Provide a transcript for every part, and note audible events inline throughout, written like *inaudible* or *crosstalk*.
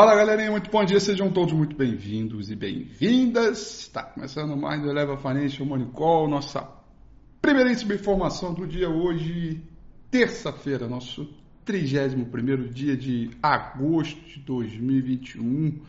Fala galerinha, muito bom dia, sejam todos muito bem-vindos e bem-vindas. Está começando mais o Eleva Financial Money Call, nossa primeiríssima informação do dia hoje, terça-feira, nosso 31 dia de agosto de 2021,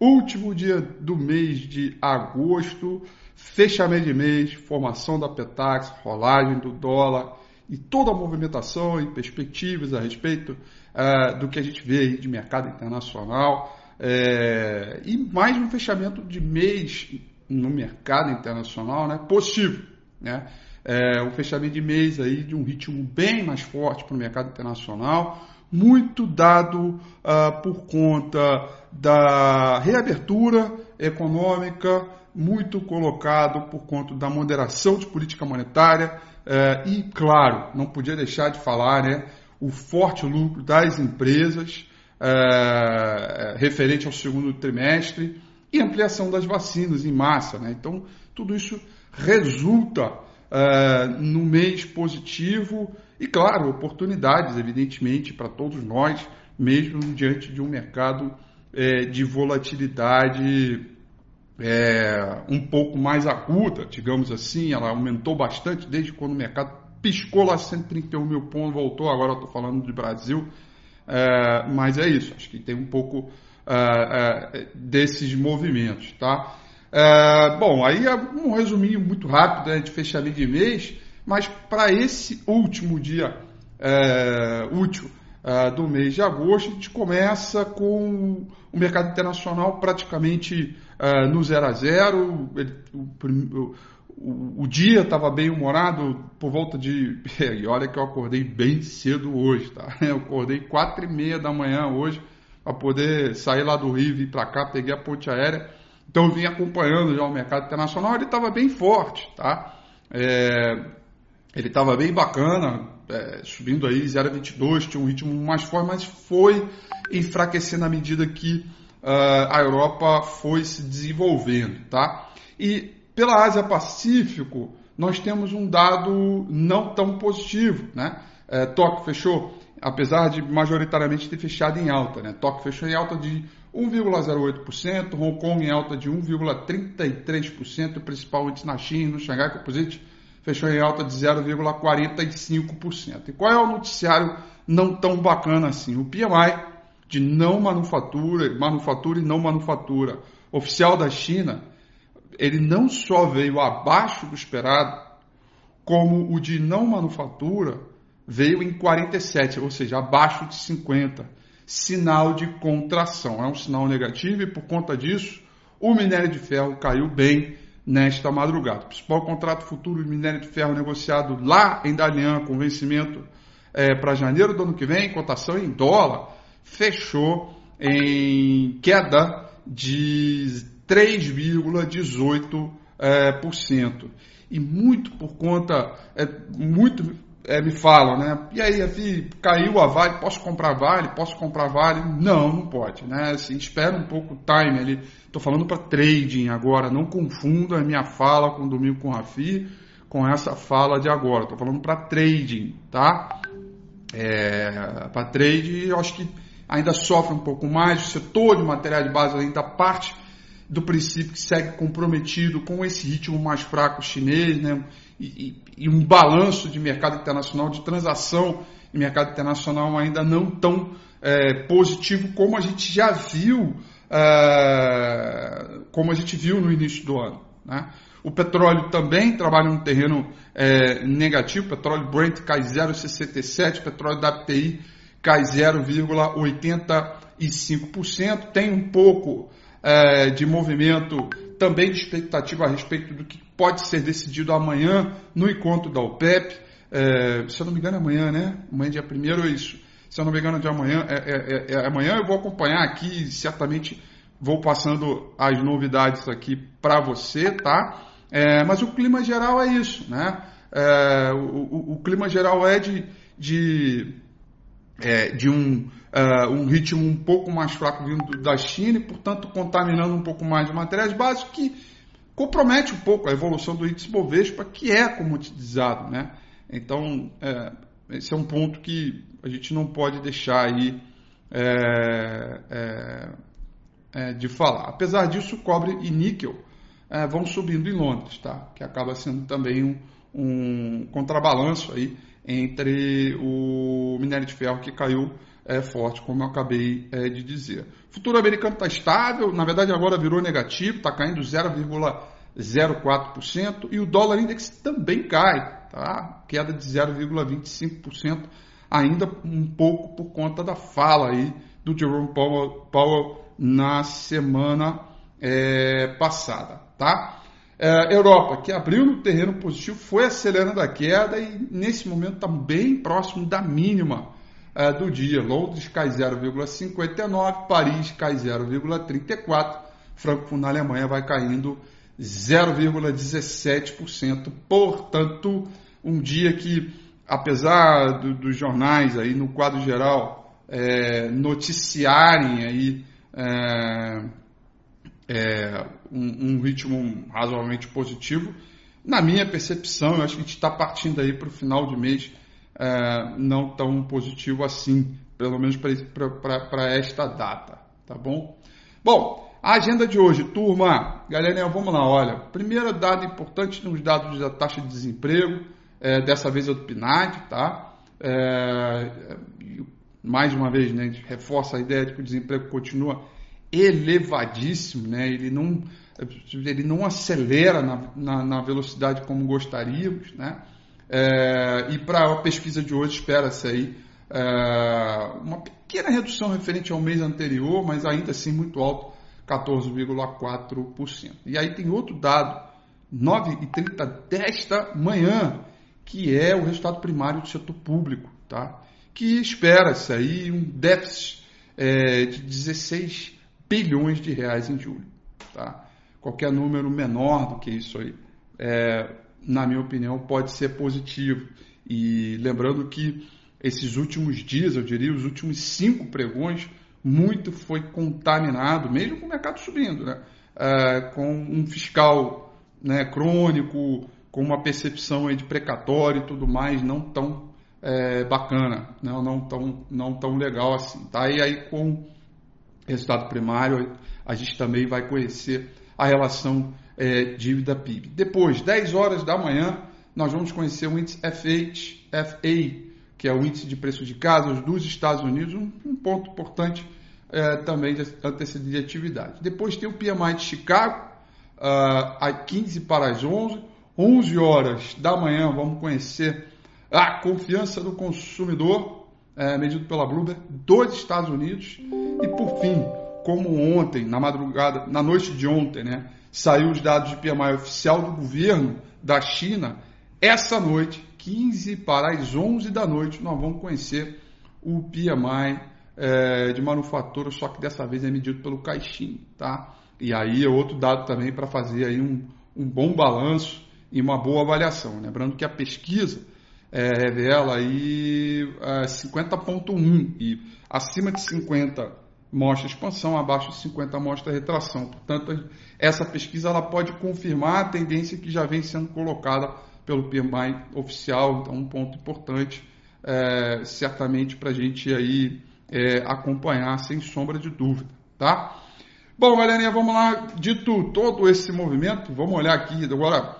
último dia do mês de agosto, fechamento de mês, formação da Petax, rolagem do dólar e toda a movimentação e perspectivas a respeito uh, do que a gente vê aí de mercado internacional é, e mais um fechamento de mês no mercado internacional né, positivo. Né? É, um fechamento de mês aí de um ritmo bem mais forte para o mercado internacional, muito dado uh, por conta da reabertura econômica, muito colocado por conta da moderação de política monetária uh, e, claro, não podia deixar de falar, né, o forte lucro das empresas uh, referente ao segundo trimestre e ampliação das vacinas em massa. Né? Então, tudo isso resulta no mês positivo e, claro, oportunidades, evidentemente, para todos nós, mesmo diante de um mercado é, de volatilidade é, um pouco mais aguda, digamos assim, ela aumentou bastante desde quando o mercado piscou lá 131 mil pontos, voltou, agora eu estou falando de Brasil, é, mas é isso, acho que tem um pouco é, é, desses movimentos, tá? É, bom, aí é um resuminho muito rápido né, de fechamento de mês, mas para esse último dia útil do mês de agosto, a gente começa com o mercado internacional praticamente no zero a zero. Ele, o, o, o, dia estava bem humorado por volta de. *laughs* E olha que eu acordei bem cedo hoje, tá? *laughs* Eu acordei quatro e meia da manhã hoje para poder sair lá do Rio e vir para cá, peguei a ponte aérea. Então eu vim acompanhando já o mercado internacional, ele estava bem forte, tá? É, ele estava bem bacana, é, subindo aí 0,22, tinha um ritmo mais forte, mas foi enfraquecendo à medida que uh, a Europa foi se desenvolvendo, tá? E pela Ásia Pacífico, nós temos um dado não tão positivo, né? É, Tóquio fechou, apesar de majoritariamente ter fechado em alta, né? Tóquio fechou em alta de 1,08%, Hong Kong em alta de 1,33%, principalmente na China, no Xangai Composite fechou em alta de 0,45%. E qual é o noticiário não tão bacana assim? O PMI de não manufatura, manufatura e não manufatura oficial da China, ele não só veio abaixo do esperado, como o de não manufatura veio em 47, ou seja, abaixo de 50. Sinal de contração. É um sinal negativo e por conta disso, o minério de ferro caiu bem nesta madrugada. O principal contrato futuro de minério de ferro negociado lá em Dalian, com vencimento é, para janeiro do ano que vem, cotação em dólar, fechou em queda de 3,18%. É, por cento. E muito por conta, é, muito é, me falam, né? E aí, Avi, caiu a Vale, posso comprar Vale? Posso comprar Vale? Não, não pode, né? Assim, espera um pouco o time ali. Estou falando para trading agora, não confunda a minha fala com Domingo com Rafi com essa fala de agora. Estou falando para trading, tá? É, para trade, eu acho que ainda sofre um pouco mais. O setor de material de base ainda parte do princípio que segue comprometido com esse ritmo mais fraco chinês, né? e, e, um balanço de mercado internacional, de transação em mercado internacional ainda não tão é, positivo como a gente já viu, é, como a gente viu no início do ano. Né? O petróleo também trabalha num terreno é, negativo, petróleo Brent cai 0,67, petróleo da WTI cai 0,85%, tem um pouco é, de movimento também de expectativa a respeito do que pode ser decidido amanhã no encontro da OPEP. É, se eu não me engano, é amanhã, né? Amanhã, dia 1 é isso. Se eu não me engano, de amanhã, é, é, é, é, amanhã eu vou acompanhar aqui, certamente vou passando as novidades aqui para você, tá? Mas o clima geral é isso, né? O, o, o, clima geral é de, de, de um, um ritmo um pouco mais fraco vindo da China e, portanto, contaminando um pouco mais de materiais básicos que compromete um pouco a evolução do índice Bovespa, que é comoditizado, né? Então, é, esse é um ponto que a gente não pode deixar aí é, é, de falar. Apesar disso, cobre e níquel vão subindo em Londres, tá? que acaba sendo também um, um contrabalanço aí entre o minério de ferro que caiu é, forte, como eu acabei é, de dizer. O futuro americano está estável, na verdade agora virou negativo, está caindo 0,04% e o dólar index também cai, tá? queda de 0,25%, ainda um pouco por conta da fala aí do Jerome Powell, Powell na semana é, passada. Tá? É, Europa, que abriu no terreno positivo, foi acelerando a queda e nesse momento está bem próximo da mínima é, do dia. Londres cai 0,59, Paris cai 0,34, Frankfurt na Alemanha vai caindo 0,17%. Portanto, um dia que, apesar do, dos jornais aí no quadro geral é, noticiarem aí é, um, um, ritmo razoavelmente positivo, na minha percepção, eu acho que a gente está partindo aí para o final de mês é, não tão positivo assim, pelo menos para esta data, tá bom? Bom, a agenda de hoje, turma, galerinha, vamos lá, olha, primeiro dado importante nos dados da taxa de desemprego, é, dessa vez é do PNAD, tá? É, mais uma vez, né, a gente reforça a ideia de que o desemprego continua elevadíssimo, né? ele, não, ele não acelera na, na, na velocidade como gostaríamos, né? É, e para a pesquisa de hoje espera-se aí é, uma pequena redução referente ao mês anterior, mas ainda assim muito alto, 14,4%. E aí tem outro dado, 9h30 desta manhã, que é o resultado primário do setor público, tá? que espera-se aí um déficit é, de 16 bilhões de reais em julho. Tá? Qualquer número menor do que isso aí é, na minha opinião, pode ser positivo. E lembrando que esses últimos dias, eu diria, os últimos cinco pregões, muito foi contaminado, mesmo com o mercado subindo, né? É, com um fiscal né, crônico, com uma percepção de precatório e tudo mais, não tão é, bacana, não, não, tão, não tão legal assim. Tá? E aí, com resultado primário, a gente também vai conhecer a relação é, dívida PIB. Depois, 10 horas da manhã, nós vamos conhecer o índice FHFA, que é o índice de preço de casas dos Estados Unidos, um, um ponto importante é, também de antecedente de atividade. Depois tem o PMI de Chicago, uh, às 15 para as 11. 11 horas da manhã, vamos conhecer a confiança do consumidor, é, medido pela Bloomberg, dos Estados Unidos. E por fim, como ontem, na madrugada, na noite de ontem, né, saiu os dados de PMI oficial do governo da China, essa noite, 15 para as 11 da noite, nós vamos conhecer o PMI é, de manufatura, só que dessa vez é medido pelo Caixin, tá? E aí é outro dado também para fazer aí um, um bom balanço e uma boa avaliação. Lembrando que a pesquisa é, revela aí é, 50.1 e acima de 50 mostra expansão, abaixo de 50 mostra retração. Portanto, essa pesquisa ela pode confirmar a tendência que já vem sendo colocada pelo PMI oficial, então um ponto importante, é, certamente para a gente aí é, acompanhar sem sombra de dúvida, tá? Bom, galerinha, vamos lá. Dito todo esse movimento, vamos olhar aqui agora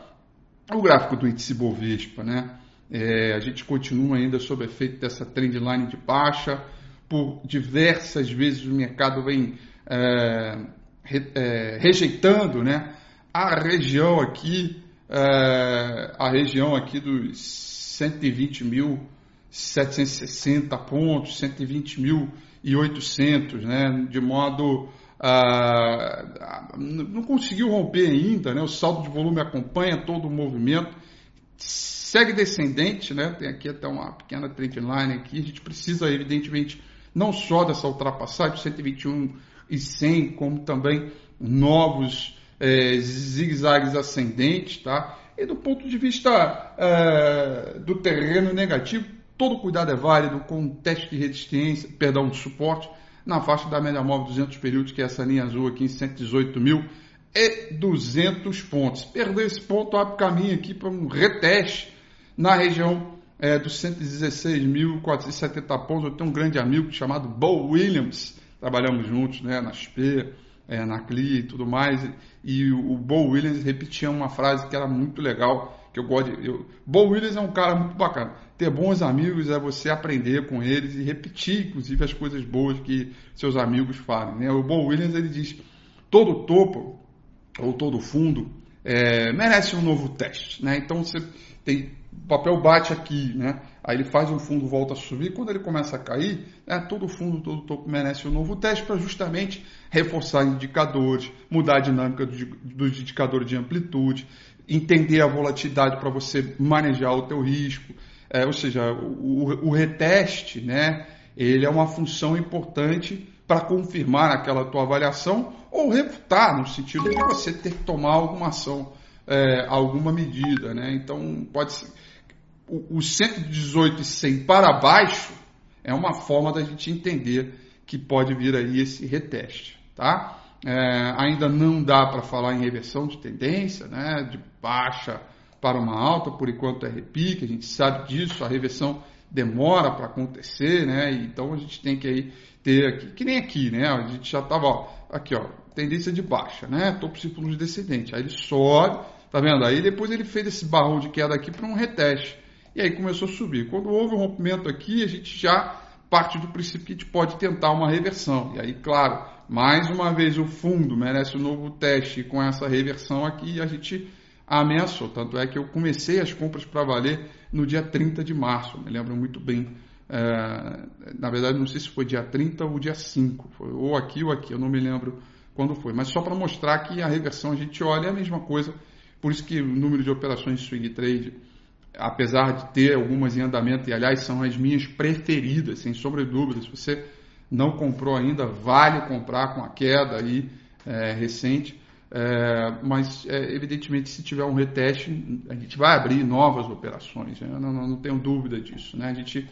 o gráfico do índice Bovespa, né? É, a gente continua ainda sob efeito dessa trendline de baixa, por diversas vezes o mercado vem é, re, é, rejeitando né, a região aqui, é, a região aqui dos 120.760 pontos, 120.800, né, de modo ah, não conseguiu romper ainda, né, o saldo de volume acompanha todo o movimento, segue descendente, né, tem aqui até uma pequena trendline aqui, a gente precisa evidentemente não só dessa ultrapassagem, 121 e 100, como também novos é, zigue-zagues ascendentes, tá? E do ponto de vista é, do terreno negativo, todo cuidado é válido com um teste de resistência, perdão, de suporte, na faixa da média móvel 200 períodos, que é essa linha azul aqui em 118 mil e 200 pontos. Perder esse ponto abre caminho aqui para um reteste na região é, dos 116.470 pontos, eu tenho um grande amigo chamado Bo Williams, trabalhamos juntos né, na XP, é, na CLI e tudo mais, e o, Bo Williams repetia uma frase que era muito legal, que eu gosto de... Eu, Bo Williams é um cara muito bacana. Ter bons amigos é você aprender com eles e repetir, inclusive, as coisas boas que seus amigos falam. Né? O Bo Williams, ele diz, todo topo, ou todo fundo, é, merece um novo teste. Né? Então, você tem o papel bate aqui, né? Aí ele faz um fundo, volta a subir. Quando ele começa a cair, né, todo fundo, todo topo merece um novo teste para justamente reforçar indicadores, mudar a dinâmica dos indicadores de amplitude, entender a volatilidade para você manejar o teu risco. É, ou seja, o, o, reteste, né? Ele é uma função importante para confirmar aquela tua avaliação ou refutar, no sentido de você ter que tomar alguma ação, é, alguma medida, né? Então, pode ser o, 118 e 100 para baixo é uma forma da gente entender que pode vir aí esse reteste, tá? É, ainda não dá para falar em reversão de tendência, né? De baixa para uma alta, por enquanto é repique, a gente sabe disso, a reversão demora para acontecer, né? Então a gente tem que aí ter aqui, que nem aqui, né? A gente já estava, aqui ó, tendência de baixa, né? Círculo descendente, aí ele sobe, tá vendo? Aí depois ele fez esse barrão de queda aqui para um reteste e aí começou a subir. Quando houve um rompimento aqui, a gente já parte do princípio que a gente pode tentar uma reversão. E aí, claro, mais uma vez o fundo merece um novo teste com essa reversão aqui a gente ameaçou. Tanto é que eu comecei as compras para valer no dia 30 de março, me lembro muito bem. É, na verdade, não sei se foi dia 30 ou dia 5, foi ou aqui ou aqui, eu não me lembro quando foi. Mas só para mostrar que a reversão a gente olha é a mesma coisa, por isso que o número de operações de swing trade apesar de ter algumas em andamento, e aliás são as minhas preferidas, sem sombra de dúvida. Se você não comprou ainda, vale comprar com a queda aí é, recente. É, mas, é, evidentemente, se tiver um reteste, a gente vai abrir novas operações, né? não, não, não, tenho dúvida disso. Né? A gente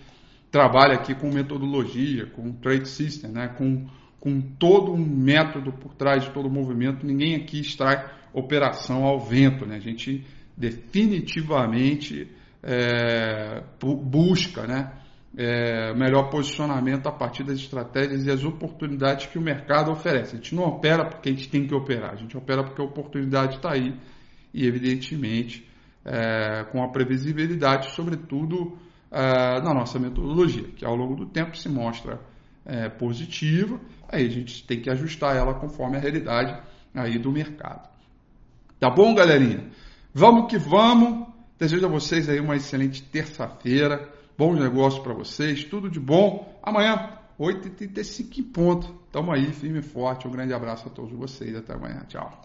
trabalha aqui com metodologia, com trade system, né? com, com todo um método por trás de todo o movimento. Ninguém aqui extrai operação ao vento. Né? A gente definitivamente é, busca né, é, melhor posicionamento a partir das estratégias e as oportunidades que o mercado oferece. A gente não opera porque a gente tem que operar, a gente opera porque a oportunidade está aí e, evidentemente, é, com a previsibilidade, sobretudo é, na nossa metodologia, que ao longo do tempo se mostra é, positiva, aí a gente tem que ajustar ela conforme a realidade aí do mercado. Tá bom, galerinha? Vamos que vamos. Desejo a vocês aí uma excelente terça-feira. Bom negócio para vocês. Tudo de bom. Amanhã, 8h35 em ponto. Tamo aí, firme e forte. Um grande abraço a todos vocês. Até amanhã. Tchau.